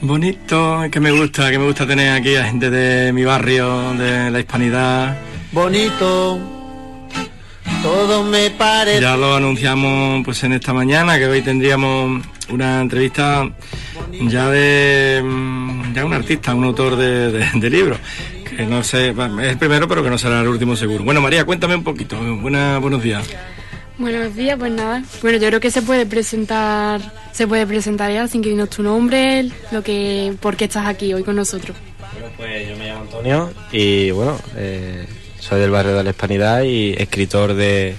Bonito, que me gusta, que me gusta tener aquí a gente de mi barrio, de la hispanidad. Bonito, todo me parece. Ya lo anunciamos pues en esta mañana, que hoy tendríamos una entrevista ya de mm, ya un artista, un autor de, de, libros. Que no sé, es el primero, pero que no será el último seguro. Bueno, María, cuéntame un poquito. Buena, buenos días. Buenos días, pues nada. Bueno, yo creo que se puede presentar, se puede presentar ya sin que dinos tu nombre, lo que, por qué estás aquí hoy con nosotros. Bueno, pues yo me llamo Antonio y bueno, eh, soy del barrio de la Hispanidad y escritor de,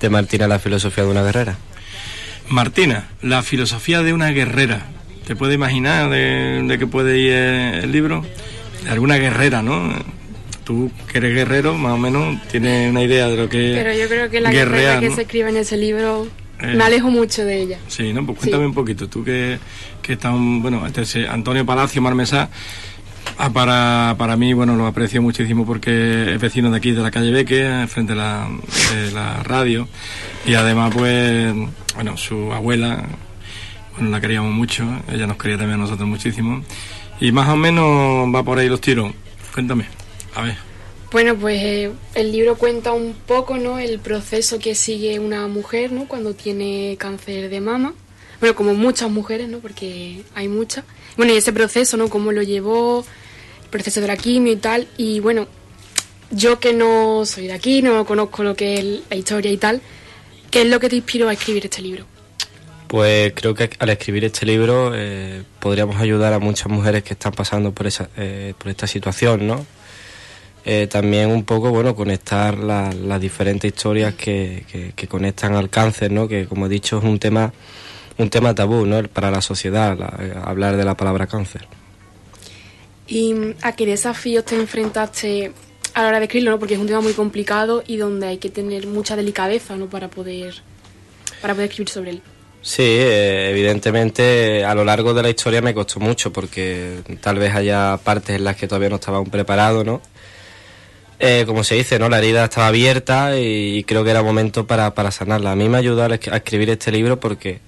de Martina, la filosofía de una guerrera. Martina, la filosofía de una guerrera. ¿Te puedes imaginar de, de qué puede ir el libro? De alguna guerrera, ¿no? Tú que eres guerrero, más o menos, tienes una idea de lo que Pero yo creo que la guerrera que se escribe en ese libro eh, me alejo mucho de ella. Sí, ¿no? Pues cuéntame un poquito, tú que, que estás, bueno, este Antonio Palacio Marmesá, ah, para, para mí, bueno, lo aprecio muchísimo porque es vecino de aquí, de la calle Beque, frente a la, de la radio, y además, pues, bueno, su abuela, bueno, la queríamos mucho, ella nos quería también a nosotros muchísimo, y más o menos va por ahí los tiros. Cuéntame. A ver. Bueno, pues eh, el libro cuenta un poco, ¿no? El proceso que sigue una mujer, ¿no? Cuando tiene cáncer de mama. Bueno, como muchas mujeres, ¿no? Porque hay muchas. Bueno, y ese proceso, ¿no? Cómo lo llevó, el proceso de la quimio y tal. Y bueno, yo que no soy de aquí, no conozco lo que es la historia y tal, ¿qué es lo que te inspiró a escribir este libro? Pues creo que al escribir este libro eh, podríamos ayudar a muchas mujeres que están pasando por, esa, eh, por esta situación, ¿no? Eh, también un poco, bueno, conectar las diferentes historias que, que, conectan al cáncer, ¿no? Que como he dicho es un tema, un tema tabú, ¿no? Para la sociedad, hablar de la palabra cáncer. ¿Y a qué desafíos te enfrentaste a la hora de escribirlo, ¿no? Porque es un tema muy complicado y donde hay que tener mucha delicadeza, ¿no? Para poder, para poder escribir sobre él. Sí, eh, evidentemente a lo largo de la historia me costó mucho porque tal vez haya partes en las que todavía no estaba aún preparado, ¿no? Eh, como se dice, ¿no? La herida estaba abierta y creo que era momento para, para sanarla. A mí me ayudó a, escribir este libro porque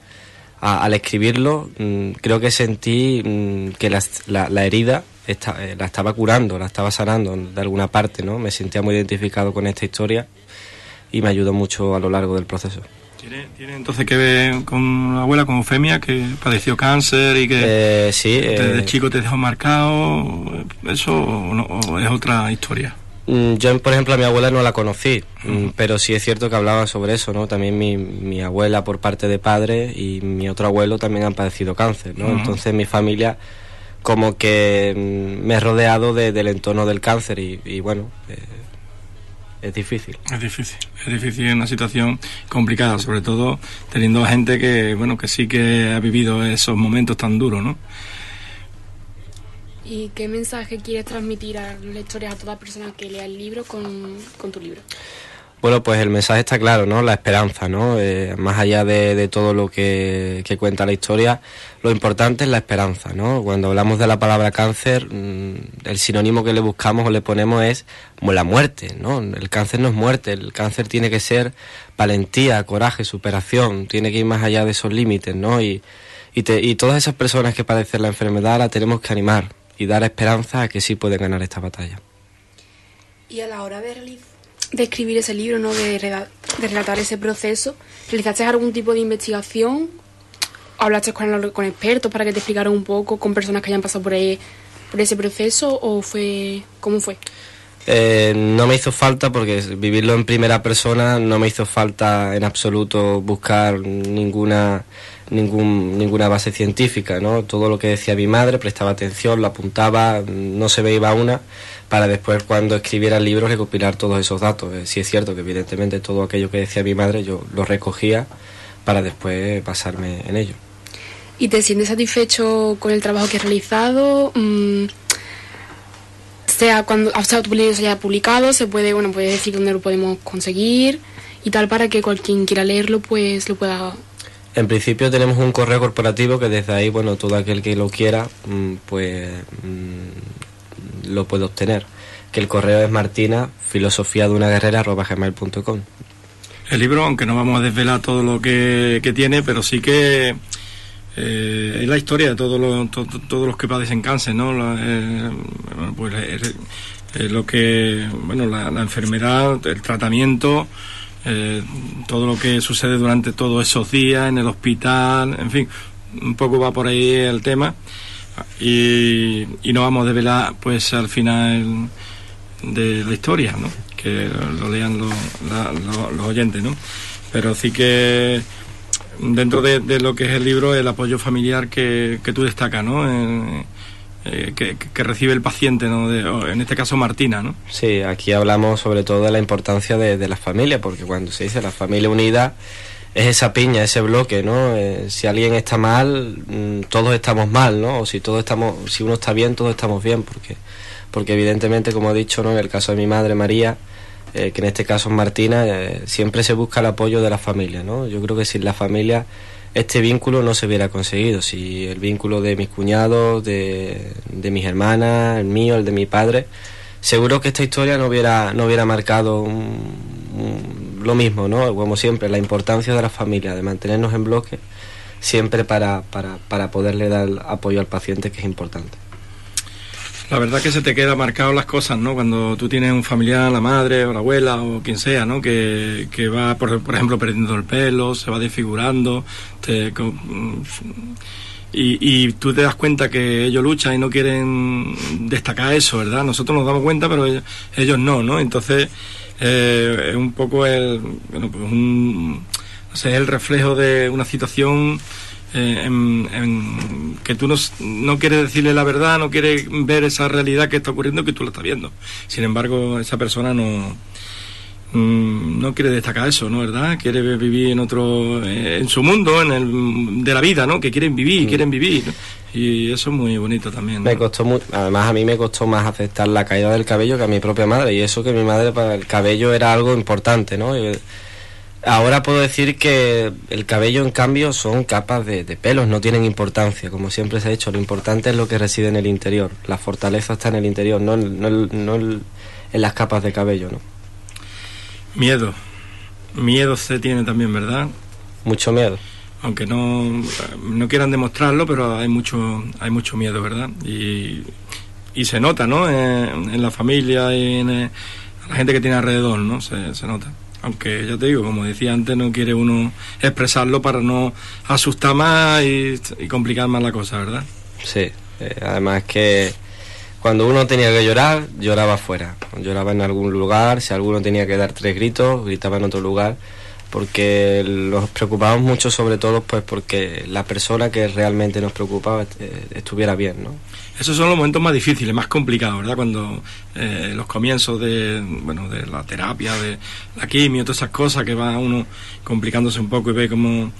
al escribirlo mm, creo que sentí mm, que la, la, herida eh, la estaba curando, la estaba sanando de alguna parte, ¿no? Me sentía muy identificado con esta historia y me ayudó mucho a lo largo del proceso. ¿Tiene, ¿Tiene, entonces que ver con una abuela, con Eufemia, que padeció cáncer y que eh, sí, desde chico te dejó marcado? ¿Eso o es otra historia? Mm, yo, por ejemplo, a mi abuela no la conocí, mm, pero sí es cierto que hablaba sobre eso, ¿no? También mi, mi abuela por parte de padre y mi otro abuelo también han padecido cáncer, ¿no? Entonces mi familia como que mm, me he rodeado del entorno del cáncer y, bueno, eh, es difícil. Es difícil, es difícil, una situación complicada, sobre todo teniendo gente que, bueno, que sí que ha vivido esos momentos tan duros, ¿no? ¿Y qué mensaje quieres transmitir a los lectores, a toda persona que lea el libro con, tu libro? Bueno, pues el mensaje está claro, ¿no? La esperanza, ¿no? Eh, más allá de, todo lo que, cuenta la historia, lo importante es la esperanza, ¿no? Cuando hablamos de la palabra cáncer, mm, el sinónimo que le buscamos o le ponemos es la muerte, ¿no? El cáncer no es muerte, el cáncer tiene que ser valentía, coraje, superación, tiene que ir más allá de esos límites, ¿no? Y, y, y todas esas personas que padecen la enfermedad la tenemos que animar, y dar esperanza a que sí pueden ganar esta batalla. Y a la hora de, de escribir ese libro, ¿no? de, relatar ese proceso, ¿realizaste algún tipo de investigación? ¿Hablaste con, con expertos para que te explicaran un poco, con personas que hayan pasado por, ahí, por ese proceso o fue cómo fue? Eh, no me hizo falta porque vivirlo en primera persona no me hizo falta en absoluto buscar ninguna ninguna base científica, ¿no? Todo lo que decía mi madre, prestaba atención, lo apuntaba, no se iba una, para después cuando escribiera el libro recopilar todos esos datos. Eh, es cierto que evidentemente todo aquello que decía mi madre yo lo recogía para después basarme en ello. ¿Y te sientes satisfecho con el trabajo que has realizado? Mm, sea cuando sea, tu libro se haya publicado, se puede, bueno, puede decir dónde lo podemos conseguir y tal para que cualquiera quiera leerlo pues lo pueda en principio tenemos un correo corporativo que desde ahí, bueno, todo aquel que lo quiera, mm, pues mm, lo puede obtener. Que el correo es martina filosofía de una guerrera gmail.com. El libro, aunque no vamos a desvelar todo lo que, tiene, pero sí que eh, es la historia de todos los, todos los que padecen cáncer, ¿no? Eh, pues lo que, bueno, la, enfermedad, el tratamiento, eh, todo lo que sucede durante todos esos días en el hospital, en fin, un poco va por ahí el tema y, y no vamos a develar pues al final de la historia, ¿no? Que lo lean los, los oyentes, ¿no? Pero sí que dentro de, lo que es el libro, el apoyo familiar que, que tú destacas, ¿no? Eh, que, recibe el paciente, ¿no? en este caso Martina, ¿no? Sí, aquí hablamos sobre todo de la importancia de, de la familia, porque cuando se dice la familia unida es esa piña, ese bloque, ¿no? Eh, si alguien está mal, mm, todos estamos mal, ¿no? O si todos estamos, si uno está bien, todos estamos bien, porque, porque evidentemente, como he dicho, ¿no? En el caso de mi madre María, eh, que en este caso es Martina, eh, siempre se busca el apoyo de la familia, ¿no? Yo creo que sin la familia este vínculo no se hubiera conseguido. Si el vínculo de mis cuñados, de, de mis hermanas, el mío, el de mi padre, seguro que esta historia no hubiera, no hubiera marcado lo mismo, ¿no? Como siempre, la importancia de la familia, de mantenernos en bloque, siempre para, para, para poderle dar apoyo al paciente, que es importante. La verdad que se te queda marcado las cosas, ¿no? Cuando tú tienes un familiar, la madre o la abuela o quien sea, ¿no? Que, va, por, ejemplo, perdiendo el pelo, se va desfigurando, y, y, tú te das cuenta que ellos luchan y no quieren destacar eso, ¿verdad? Nosotros nos damos cuenta, pero ellos, no, ¿no? Entonces, eh, es un poco el, bueno, pues un, el reflejo de una situación eh, en, que tú no, no, quieres decirle la verdad, no quieres ver esa realidad que está ocurriendo que tú lo estás viendo. Sin embargo, esa persona no mm, no quiere destacar eso, ¿no? ¿Verdad? Quiere vivir en otro, eh, en su mundo, en el de la vida, ¿no? Que quieren vivir, mm. quieren vivir. Y eso es muy bonito también. Me costó además a mí me costó más aceptar la caída del cabello que a mi propia madre. Y eso que mi madre para el cabello era algo importante, ¿no? Ahora puedo decir que el cabello, en cambio, son capas de, pelos, no tienen importancia, como siempre se ha dicho. Lo importante es lo que reside en el interior. La fortaleza está en el interior, no, en las capas de cabello, ¿no? Miedo. Miedo se tiene también, ¿verdad? Mucho miedo. Aunque no, no quieran demostrarlo, pero hay mucho, hay mucho miedo, ¿verdad? Y, se nota, ¿no? En, la familia y en, en, la gente que tiene alrededor, ¿no? Se, se nota aunque ya te digo, como decía antes, no quiere uno expresarlo para no asustar más y, complicar más la cosa, ¿verdad? Sí, eh, además que cuando uno tenía que llorar, lloraba afuera, lloraba en algún lugar, si alguno tenía que dar tres gritos, gritaba en otro lugar, porque nos preocupamos mucho sobre todo pues porque la persona que realmente nos preocupaba eh, estuviera bien, ¿no? Esos son los momentos más difíciles, más complicados, ¿verdad? Cuando eh, los comienzos de, bueno, de la terapia, de la quimio, todas esas cosas que va uno complicándose un poco y ve como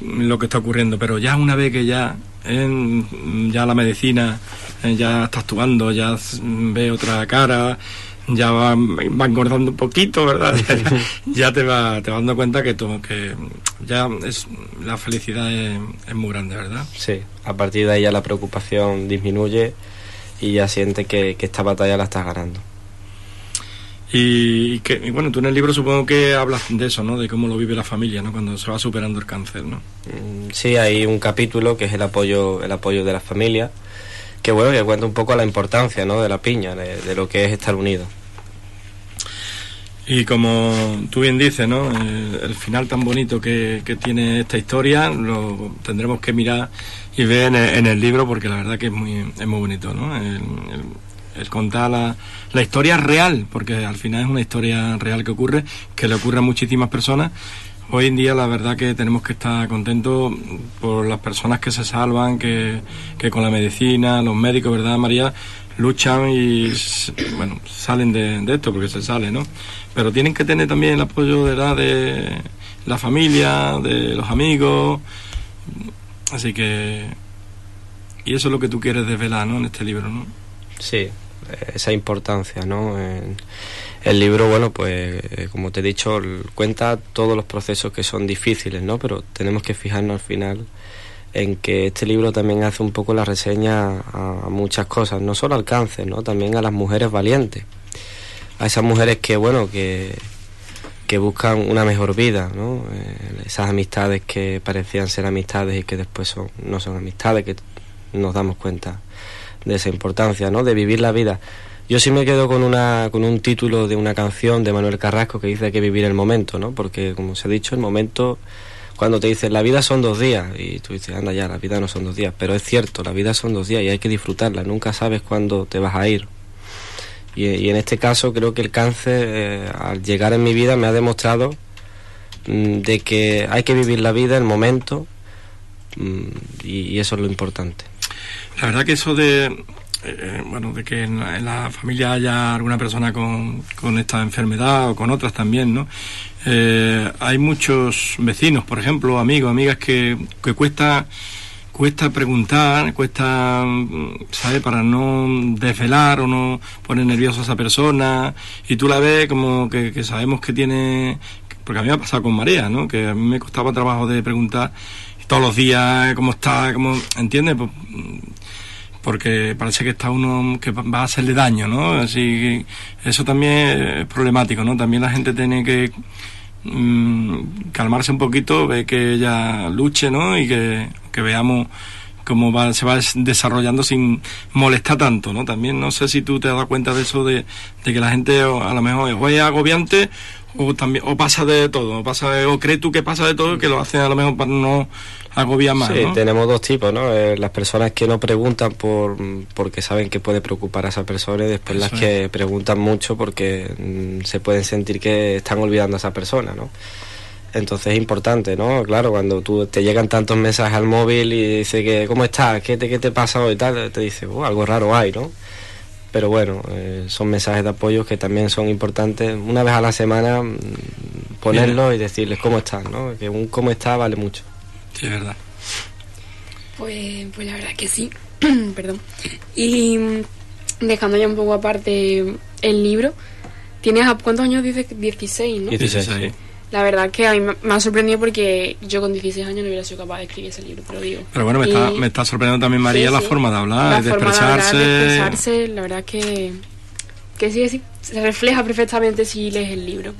lo que está ocurriendo, pero ya una vez que ya en, ya la medicina eh, ya está actuando, ya ve otra cara, ya va, engordando un poquito, ¿verdad? ya te va, te vas dando cuenta que, que ya es, la felicidad es, muy grande, ¿verdad? Sí, a partir de ahí ya la preocupación disminuye y ya siente que, esta batalla la estás ganando. Y, que, bueno, tú en el libro supongo que hablas de eso, ¿no? De cómo lo vive la familia, ¿no? Cuando se va superando el cáncer, ¿no? Mm, sí, hay un capítulo que es el apoyo, el apoyo de la familia, que bueno, que cuenta un poco la importancia, ¿no? De la piña, de, lo que es estar unido. Y como tú bien dices, ¿no? El, final tan bonito que, tiene esta historia lo tendremos que mirar y ver en el, libro porque la verdad que es muy, es muy bonito, ¿no? El, contar la, la, historia real, porque al final es una historia real que ocurre, que le ocurre a muchísimas personas. Hoy en día la verdad que tenemos que estar contentos por las personas que se salvan, que, que con la medicina, los médicos, ¿verdad, María? luchan y bueno salen de, esto porque se sale no pero tienen que tener también el apoyo de la de la familia de los amigos. Así que y eso es lo que tú quieres desvelar no en este libro no sí esa importancia no el libro bueno pues como te he dicho cuenta todos los procesos que son difíciles no pero tenemos que fijarnos al final en que este libro también hace un poco la reseña a, muchas cosas, no solo al cáncer, ¿no? también a las mujeres valientes, a esas mujeres que, bueno, que, que buscan una mejor vida, ¿no? Eh, esas amistades que parecían ser amistades y que después son, no son amistades, que nos damos cuenta de esa importancia, ¿no? De vivir la vida. Yo sí me quedo con, una, con un título de una canción de Manuel Carrasco que dice que vivir el momento, ¿no? Porque, como se ha dicho, el momento, cuando te dicen la vida son dos días, y tú dices, anda ya, la vida no son dos días, pero es cierto, la vida son dos días y hay que disfrutarla, nunca sabes cuándo te vas a ir. Y, en este caso creo que el cáncer, eh, al llegar en mi vida, me ha demostrado mm, de que hay que vivir la vida, el momento, mm, y eso es lo importante. La verdad que eso de eh, bueno, de que en la, familia haya alguna persona con, con, esta enfermedad o con otras también, ¿no? Eh, hay muchos vecinos, por ejemplo, amigos, amigas que, que cuesta cuesta preguntar, cuesta, ¿sabes? Para no desvelar o no poner nervioso a esa persona y tú la ves como que, que sabemos que tiene, porque a mí me ha pasado con María, ¿no? Que a mí me costaba trabajo de preguntar todos los días cómo está, cómo, ¿entiendes? Pues, porque parece que está uno que va a hacerle daño, ¿no? Así eso también es problemático, ¿no? También la gente tiene que mm, calmarse un poquito, ve que ella luche, ¿no? Y que, veamos cómo va, se va desarrollando sin molestar tanto, ¿no? También no sé si tú te has dado cuenta de eso, de, de que la gente a lo mejor es agobiante o también o pasa de todo, o, pasa o crees tú que pasa de todo que lo hacen a lo mejor para no agobia más. Sí, tenemos dos tipos, ¿no? Eh, las personas que no preguntan por porque saben que puede preocupar a esa persona y después las que preguntan mucho porque mm, se pueden sentir que están olvidando a esa persona, ¿no? Entonces es importante, ¿no? Claro, cuando tú te llegan tantos mensajes al móvil y dice que ¿cómo estás? ¿Qué te, qué te pasa hoy? Tal, te dice, oh, algo raro hay, ¿no? Pero bueno, eh, son mensajes de apoyo que también son importantes. Una vez a la semana mm, ponerlos y decirles cómo están, ¿no? Que un cómo está vale mucho. Sí, es verdad. Pues, pues la verdad que sí. Perdón. Y mm, dejando ya un poco aparte el libro, ¿tienes a cuántos años dices? 16, ¿no? 16. La verdad que a mí me ha sorprendido porque yo con 16 años no hubiera sido capaz de escribir ese libro, pero digo. Pero bueno, me, está, me está sorprendiendo también María la forma de hablar, de, expresarse. de expresarse. La verdad que, que sí, sí, se refleja perfectamente si lees el libro.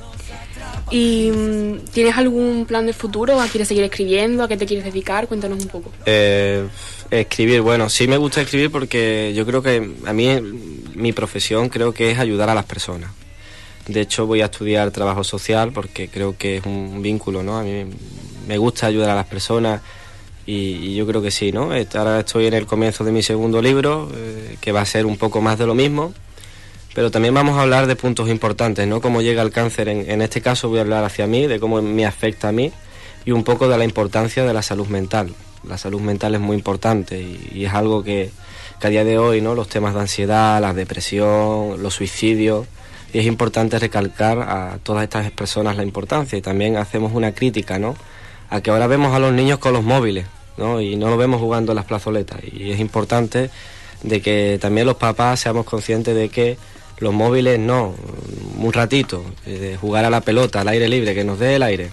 ¿Y mm, tienes algún plan de futuro? ¿A quieres seguir escribiendo? ¿A qué te quieres dedicar? Cuéntanos un poco. Eh, escribir, bueno, sí me gusta escribir porque yo creo que a mí mi profesión creo que es ayudar a las personas. De hecho voy a estudiar trabajo social porque creo que es un vínculo, ¿no? A mí me gusta ayudar a las personas y, yo creo que sí, ¿no? Ahora estoy en el comienzo de mi segundo libro, eh, que va a ser un poco más de lo mismo, pero también vamos a hablar de puntos importantes, ¿no? Cómo llega el cáncer, en, este caso voy a hablar hacia mí, de cómo me afecta a mí y un poco de la importancia de la salud mental. La salud mental es muy importante y, es algo que, que, a día de hoy, ¿no? Los temas de ansiedad, la depresión, los suicidios, y es importante recalcar a todas estas personas la importancia y también hacemos una crítica, ¿no? A que ahora vemos a los niños con los móviles, ¿no? Y no lo vemos jugando en las plazoletas y es importante de que también los papás seamos conscientes de que los móviles no, un ratito, eh, de jugar a la pelota, al aire libre, que nos dé el aire.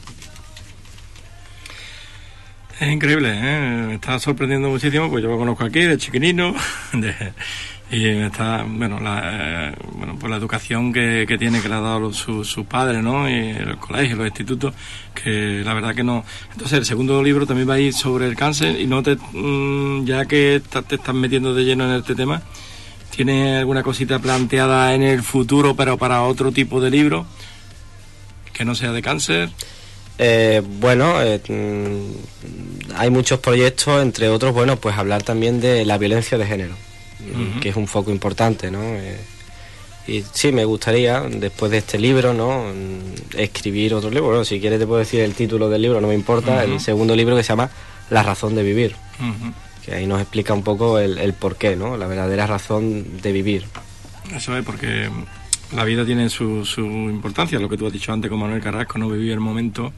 Es increíble, ¿eh? me está sorprendiendo muchísimo, pues yo lo conozco aquí de chiquinino, y está, bueno, la, eh, bueno, pues la educación que, que tiene, que le ha dado sus su padres, ¿no? Y el colegio, los institutos, que la verdad que no. Entonces, el segundo libro también va a ir sobre el cáncer y no te, mm, ya que te estás metiendo de lleno en este tema, ¿Tiene alguna cosita planteada en el futuro, pero para otro tipo de libro? Que no sea de cáncer. Eh, bueno, eh, mm, hay muchos proyectos, entre otros, bueno, pues hablar también de la violencia de género, que es un foco importante, ¿no? Eh, y sí, me gustaría, después de este libro, ¿no? Mm, escribir otro libro. Bueno, si quieres te puedo decir el título del libro, no me importa. El segundo libro que se llama La razón de vivir que ahí nos explica un poco el, el porqué, ¿no? La verdadera razón de vivir. Eso es, porque la vida tiene su, su importancia, lo que tú has dicho antes con Manuel Carrasco, no vivir el momento.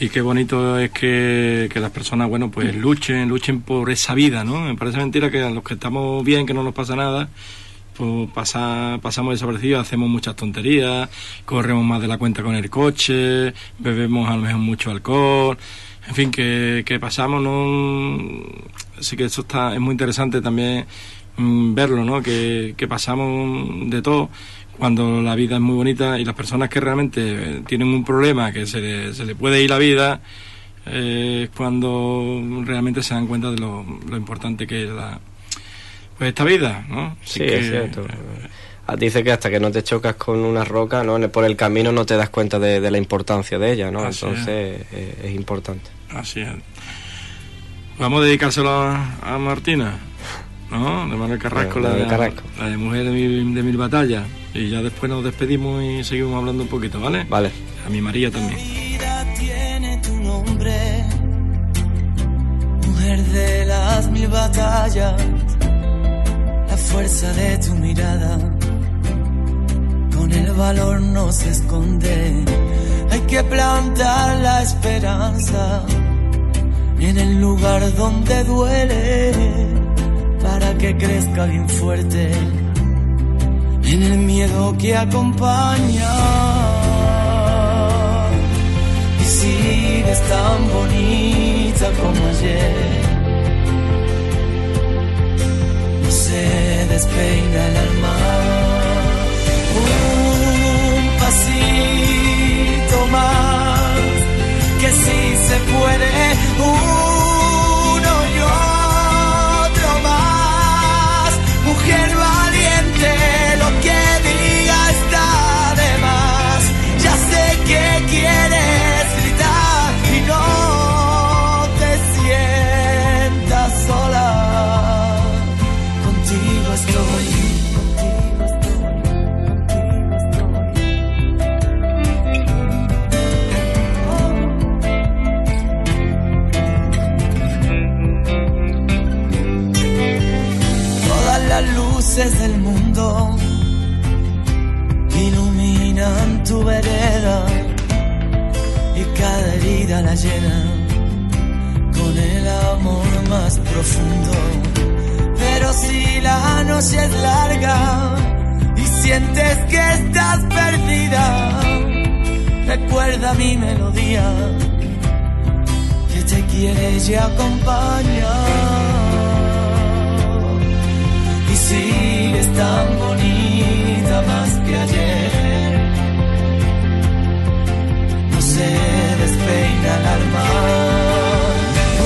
Y qué bonito es que, las personas, bueno, pues luchen, luchen por esa vida, ¿no? Me parece mentira que a los que estamos bien, que no nos pasa nada, pues pasa, pasamos desaparecidos, hacemos muchas tonterías, corremos más de la cuenta con el coche, bebemos a lo mejor mucho alcohol, en fin, que, que pasamos, ¿no? Así que eso está, es muy interesante también mm, verlo, ¿no? Que, que pasamos de todo cuando la vida es muy bonita y las personas que realmente tienen un problema, que se le, se le puede ir la vida, eh, es cuando realmente se dan cuenta de lo, lo importante que es la, pues esta vida, ¿no? sí, es cierto. Ah, dice que hasta que no te chocas con una roca, ¿no? por el camino no te das cuenta de, la importancia de ella, ¿no? Entonces eh, es. importante. Así es. Vamos a dedicárselo a, Martina, ¿no? De Manuel Carrasco, la, de, Carrasco. la de Mujer de Mil, de mil Batallas. Y ya después nos despedimos y seguimos hablando un poquito, ¿vale? Vale. A mi María también. tiene tu nombre, mujer de las mil batallas, la fuerza de tu mirada con el valor no se esconde. Hay que plantar la esperanza en el lugar donde duele para que crezca bien fuerte en el miedo que acompaña. Y sigues tan bonita como ayer. No se despeina el alma herida la llena con el amor más profundo. Pero si la noche es larga y sientes que estás perdida, recuerda mi melodía que te quiere y acompaña sigues tan bonita más que ayer. No se despeina el alma.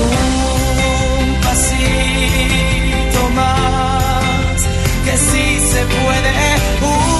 Un pasito más, que si se puede. Qué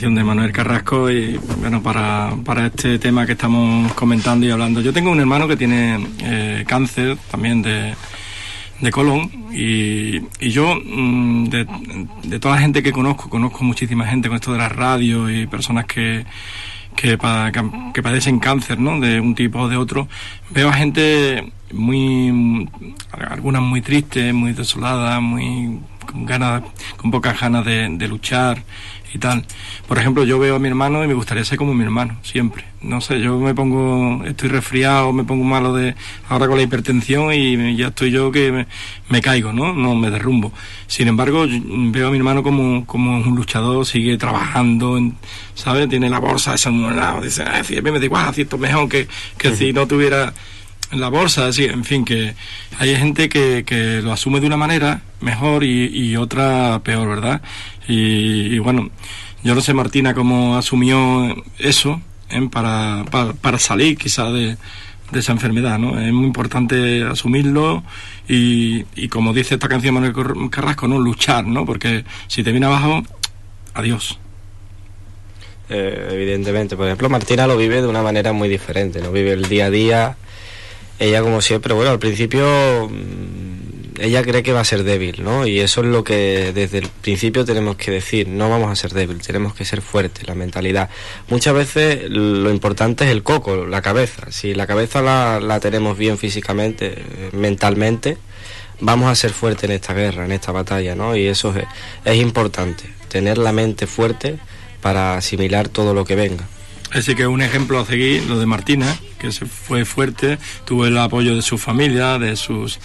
de Manuel Carrasco y bueno, para, para este tema que estamos comentando y hablando. Yo tengo un hermano que tiene eh, cáncer también de, de colon y, y yo mm, de, de, toda la gente que conozco, conozco muchísima gente con esto de las radios y personas que, que, que, padecen cáncer, ¿no? De un tipo o de otro, veo a gente muy, algunas muy tristes, muy desoladas, muy con ganas, con pocas ganas de luchar y tal. Por ejemplo, yo veo a mi hermano y me gustaría ser como mi hermano, siempre. No sé, yo me pongo, estoy resfriado, me pongo malo de ahora con la hipertensión y ya estoy yo que me, caigo, ¿no? No me derrumbo. Sin embargo, veo a mi hermano como, como un luchador, sigue trabajando, ¿sabes? Tiene la bolsa esa en un lado, dice, ah, si me da igual, si esto es mejor que, que si no tuviera la bolsa, así, en fin, que hay gente que, que lo asume de una manera mejor y, otra peor, ¿verdad? Y, bueno, yo no sé Martina cómo asumió eso ¿eh? para, para, salir quizá de, de esa enfermedad, ¿no? Es muy importante asumirlo y, y como dice esta canción Manuel Carrasco, ¿no? Luchar, ¿no? Porque si te viene abajo, adiós. eh, evidentemente. Por ejemplo, Martina lo vive de una manera muy diferente, no vive el día a día. Ella, como siempre, bueno, al principio mm, ella cree que va a ser débil, ¿no? Y eso es lo que desde el principio tenemos que decir, no vamos a ser débil, tenemos que ser fuertes, la mentalidad. Muchas veces lo importante es el coco, la cabeza. Si la cabeza la, la tenemos bien físicamente, eh, mentalmente, vamos a ser fuertes en esta guerra, en esta batalla, ¿no? Y eso es, es importante, tener la mente fuerte para asimilar todo lo que venga. Así que un ejemplo a seguir, lo de Martina, que se fue fuerte, tuvo el apoyo de su familia, de sus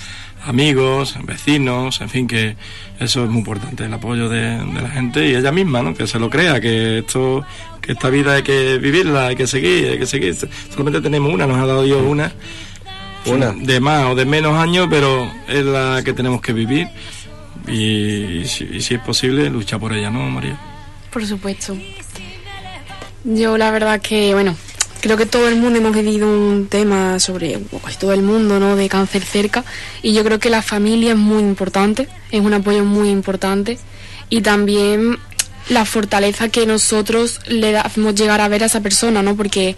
amigos, vecinos, en fin, que eso es muy importante, el apoyo de, de la gente y ella misma, ¿no? Que se lo crea, que esto, que esta vida hay que vivirla, hay que seguir, hay que seguir. Solamente tenemos una, nos ha dado Dios una, Una. de más o de menos años, pero es la que tenemos que vivir y, y si, y si es posible, lucha por ella, ¿no, María? Por supuesto. Yo la verdad que, bueno, creo que todo el mundo hemos vivido un tema sobre, casi todo el mundo, ¿no? De cáncer cerca. Y yo creo que la familia es muy importante, es un apoyo muy importante. Y también la fortaleza que nosotros le hacemos llegar a ver a esa persona, ¿no? Porque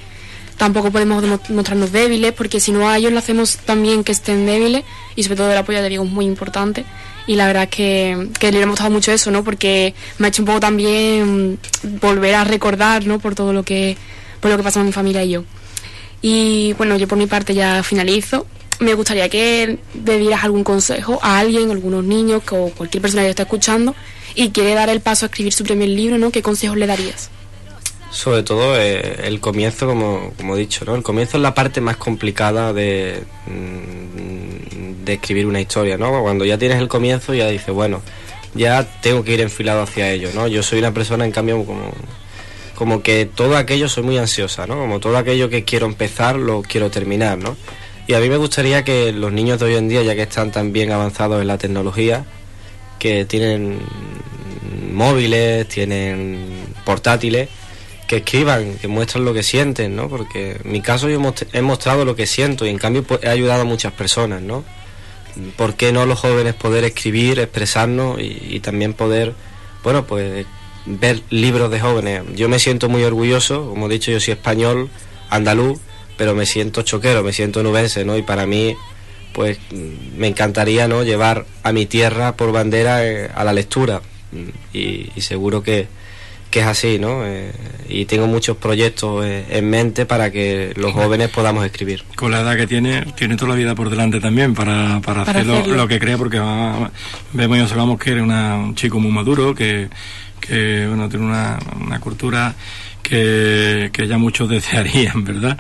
tampoco podemos demo- mostrarnos débiles, porque si no a ellos le hacemos también que estén débiles, y sobre todo el apoyo, te digo, es muy importante. Y la verdad es que, que le hemos gustado mucho eso, ¿no? Porque me ha hecho un poco también volver a recordar, ¿no? Por todo lo que, por lo que en mi familia y yo. Y bueno, yo por mi parte ya finalizo. Me gustaría que le dieras algún consejo a alguien, algunos niños o cualquier persona que esté escuchando y quiere dar el paso a escribir su primer libro, ¿no? ¿Qué consejos le darías? Sobre todo eh, el comienzo, como, como he dicho, ¿no? El comienzo es la parte más complicada de, mm, de escribir una historia, ¿no? Cuando ya tienes el comienzo ya dices, bueno, ya tengo que ir enfilado hacia ello, ¿no? Yo soy una persona, en cambio, como, como que todo aquello soy muy ansiosa, ¿no? Como todo aquello que quiero empezar, lo quiero terminar, ¿no? Y a mí me gustaría que los niños de hoy en día, ya que están tan bien avanzados en la tecnología, que tienen móviles, tienen portátiles, que escriban, que muestren lo que sienten, ¿no? Porque en mi caso yo he mostrado lo que siento y en cambio pues, he ayudado a muchas personas, ¿no? ¿Por qué no los jóvenes poder escribir, expresarnos y, y también poder, bueno, pues ver libros de jóvenes? Yo me siento muy orgulloso, como he dicho, yo soy español, andaluz, pero me siento choquero, me siento nubense, ¿no? Y para mí, pues mm, me encantaría, ¿no? Llevar a mi tierra por bandera eh, a la lectura Mm, y, y seguro que, que es así, ¿no? Eh, y tengo muchos proyectos eh, en mente para que los jóvenes podamos escribir. con la edad que tiene, tiene toda la vida por delante también para, para, Para hacer lo, que crea, porque va- vemos y observamos que era una- un chico muy maduro, que, que bueno, tiene una, una cultura que, que ya muchos desearían, ¿verdad?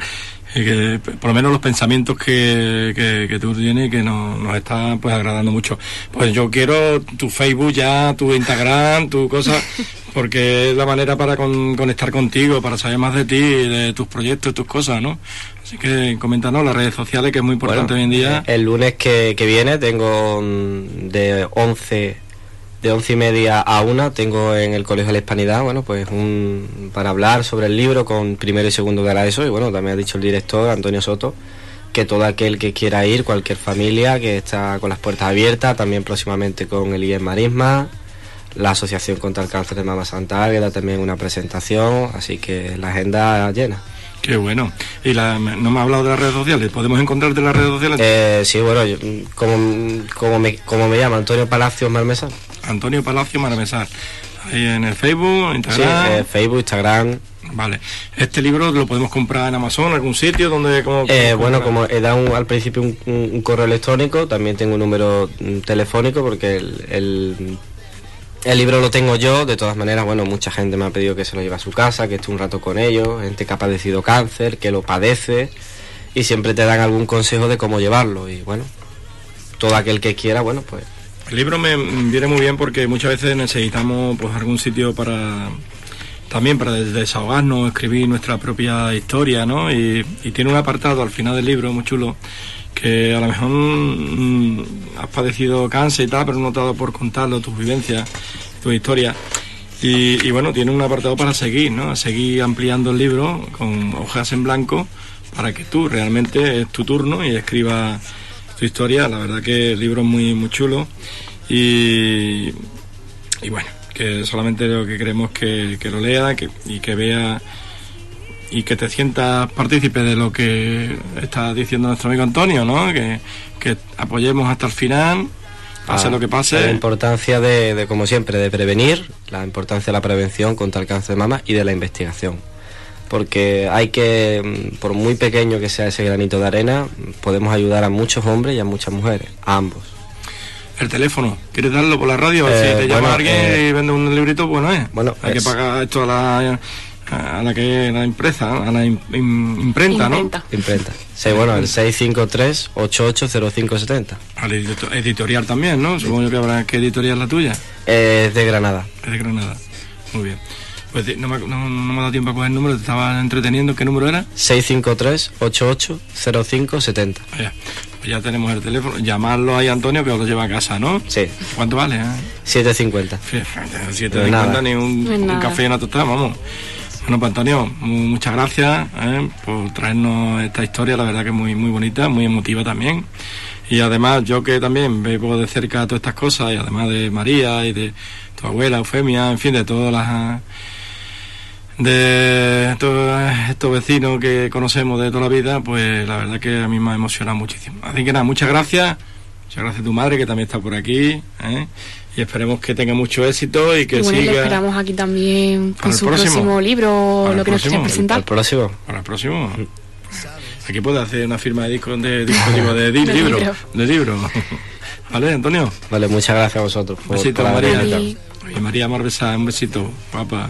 Y que por lo menos los pensamientos que, que, que tú tienes que nos, nos está pues agradando mucho. Pues yo quiero tu Facebook ya, tu Instagram, tu cosa, porque es la manera para con- conectar contigo, para saber más de ti, de tus proyectos, tus cosas, ¿no? Así que coméntanos las redes sociales, que es muy importante Bueno, hoy en día. eh, El lunes que, que viene tengo mm, de 11 de once y media a una tengo en el Colegio de la Hispanidad, bueno, pues un, para hablar sobre el libro con primero y segundo de la ESO y bueno, también ha dicho el director Antonio Soto que todo aquel que quiera ir, cualquier familia que está con las puertas abiertas, también próximamente con el IES Marisma, la Asociación contra el Cáncer de Mama Santa Águeda también una presentación, así que la agenda llena. Qué bueno. Y la, no me ha hablado de las redes sociales. ¿Podemos encontrarte en las redes sociales? Eh, sí, bueno, yo, como, como, me, como me llama Antonio Palacios Marmesa. Antonio Palacio Maramesar. Ahí en el Facebook, Sí, Instagram. eh, Facebook, Instagram. Vale. ¿Este libro lo podemos comprar en Amazon, algún sitio donde... Como, Eh, bueno, como he dado un- al principio un, un- un correo electrónico, también tengo un número mm, telefónico porque el, el, el libro lo tengo yo. De todas maneras, bueno, mucha gente me ha pedido que se lo lleve a su casa, que esté un rato con ellos, gente que ha padecido cáncer, que lo padece y siempre te dan algún consejo de cómo llevarlo. Y bueno, todo aquel que quiera, bueno, pues El libro me viene muy bien porque muchas veces necesitamos pues algún sitio para también para des- desahogarnos, escribir nuestra propia historia, ¿no? Y, tiene un apartado al final del libro muy chulo que a lo mejor mm, has padecido cáncer y tal, pero no te ha dado por contarlo, tus vivencias, tu historia. Y, y bueno, tiene un apartado para seguir, ¿no? Seguir ampliando el libro con hojas en blanco para que tú realmente es tu turno y escribas tu historia. La verdad que el libro es muy, muy chulo. Y, y bueno, que solamente lo que queremos que, que lo lea que, y que vea y que te sientas partícipe de lo que está diciendo nuestro amigo Antonio, ¿no? Que, que apoyemos hasta el final, pase Ah, lo que La pase. importancia de, de, como siempre, de prevenir, la importancia de la prevención contra el cáncer de mama y de la investigación. Porque hay que, mm, por muy pequeño que sea ese granito de arena, podemos ayudar a muchos hombres y a muchas mujeres, a ambos. El teléfono, ¿quieres darlo por la radio? Eh, si te llama bueno, alguien eh, y vende un librito, bueno, eh. bueno, Hay que pagar esto a la, a la que la empresa, a la im- im- imprenta, ¿no? Imprenta. Imprenta. Sí, bueno, el 653-880570. Al edito- editorial también, ¿no? Supongo yo que habrá que editorial la tuya. Es de Granada. Es de Granada. Muy bien. Pues no me, no, no me ha dado tiempo a coger el número, te estaba entreteniendo. ¿Qué número era? 653-880570. Vaya, pues ya tenemos el teléfono. Llamarlo ahí, Antonio, que os lo lleva a casa, ¿no? Sí, ¿Cuánto vale? eh? 750. Fíjate, No es 7.50 nada. ni un, No es un nada. café y una tostada, vamos. Bueno, pues Antonio, mu- muchas gracias eh, por traernos esta historia, la verdad que es muy, muy bonita, muy emotiva también. Y además, yo que también veo de cerca todas estas cosas, y además de María y de tu abuela, Eufemia, en fin, de todas las de todos estos vecinos que conocemos de toda la vida, pues la verdad que a mí me ha emocionado muchísimo. Así que nada, muchas gracias. Muchas gracias a tu madre que también está por aquí. ¿eh? Y esperemos que tenga mucho éxito y que y bueno, y siga. esperamos aquí también Para con su próximo. próximo libro, Para lo que nos próximo. quiera presentar. ¿El próximo? Para el próximo. Aquí puede hacer una firma de disco, de, disco, digo, de, di- De libro. libro. De libro. ¿Vale, Antonio? Vale, muchas gracias a vosotros. Un por- besito, por María. Y María Marbesa, un besito, papá.